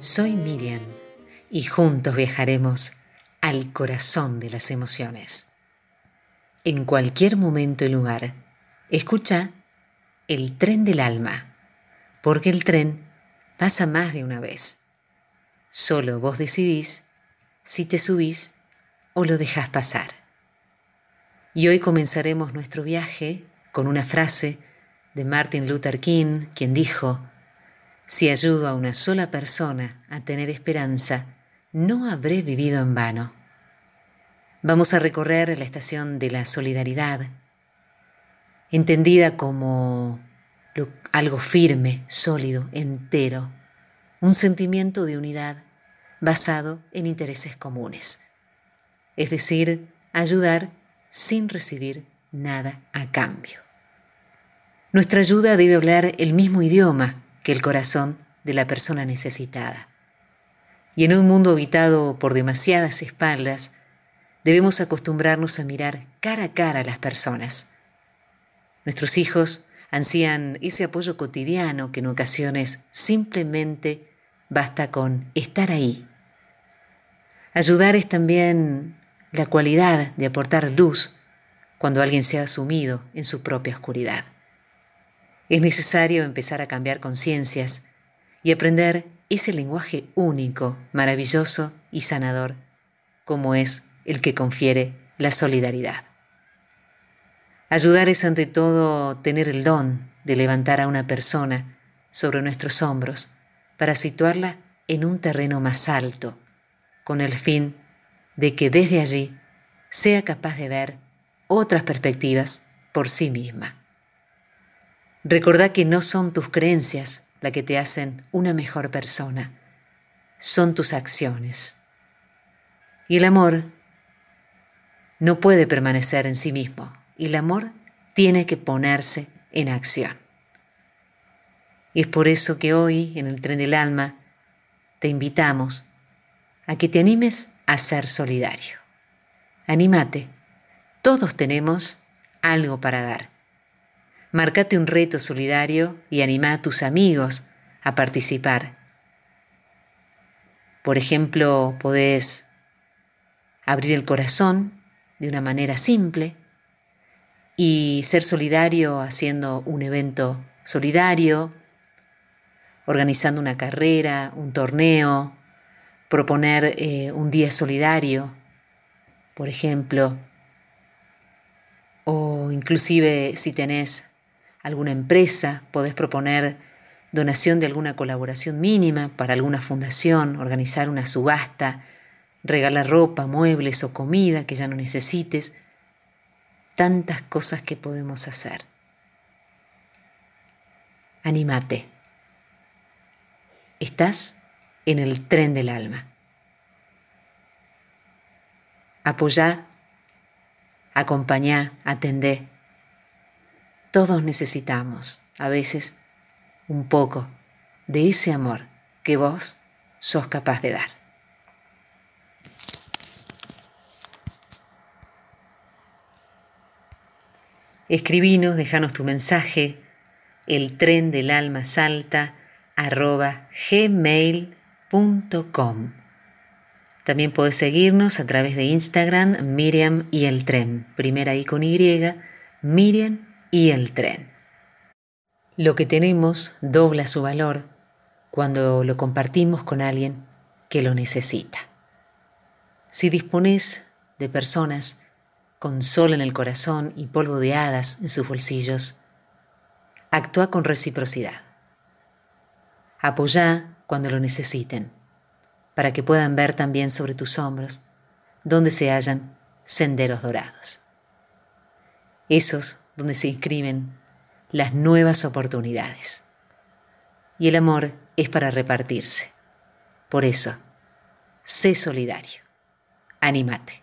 Soy Miriam y juntos viajaremos al corazón de las emociones. En cualquier momento y lugar, escucha el tren del alma, porque el tren pasa más de una vez. Solo vos decidís si te subís o lo dejás pasar. Y hoy comenzaremos nuestro viaje con una frase de Martin Luther King, quien dijo, si ayudo a una sola persona a tener esperanza, no habré vivido en vano. Vamos a recorrer la estación de la solidaridad, entendida como algo firme, sólido, entero, un sentimiento de unidad basado en intereses comunes, es decir, ayudar sin recibir nada a cambio. Nuestra ayuda debe hablar el mismo idioma que el corazón de la persona necesitada. Y en un mundo habitado por demasiadas espaldas, debemos acostumbrarnos a mirar cara a cara a las personas. Nuestros hijos ansían ese apoyo cotidiano que en ocasiones simplemente basta con estar ahí. Ayudar es también la cualidad de aportar luz cuando alguien se ha sumido en su propia oscuridad. Es necesario empezar a cambiar conciencias y aprender ese lenguaje único, maravilloso y sanador, como es el que confiere la solidaridad. Ayudar es ante todo tener el don de levantar a una persona sobre nuestros hombros para situarla en un terreno más alto, con el fin de que desde allí sea capaz de ver otras perspectivas por sí misma. Recordá que no son tus creencias las que te hacen una mejor persona, son tus acciones. Y el amor no puede permanecer en sí mismo, y el amor tiene que ponerse en acción. Y es por eso que hoy, en el tren del alma, te invitamos a que te animes a ser solidario. Anímate, todos tenemos algo para dar Marcate un reto solidario y anima a tus amigos a participar. Por ejemplo, podés abrir el corazón de una manera simple y ser solidario haciendo un evento solidario, organizando una carrera, un torneo, proponer eh, un día solidario, por ejemplo, o inclusive si tenés alguna empresa, podés proponer donación de alguna colaboración mínima para alguna fundación, organizar una subasta, regalar ropa, muebles o comida que ya no necesites. Tantas cosas que podemos hacer. Anímate. Estás en el tren del alma. Apoyá, acompañá, atendé todos necesitamos, a veces, un poco de ese amor que vos sos capaz de dar. Escribinos, déjanos tu mensaje, el tren del alma salta arroba gmail.com. También puedes seguirnos a través de Instagram, Miriam y el tren, primera I con Y, Miriam y el tren. Lo que tenemos dobla su valor cuando lo compartimos con alguien que lo necesita. Si dispones de personas con sol en el corazón y polvo de hadas en sus bolsillos, actúa con reciprocidad. Apoya cuando lo necesiten, para que puedan ver también sobre tus hombros donde se hallan senderos dorados. Esos donde se inscriben las nuevas oportunidades. Y el amor es para repartirse. Por eso, sé solidario. Anímate.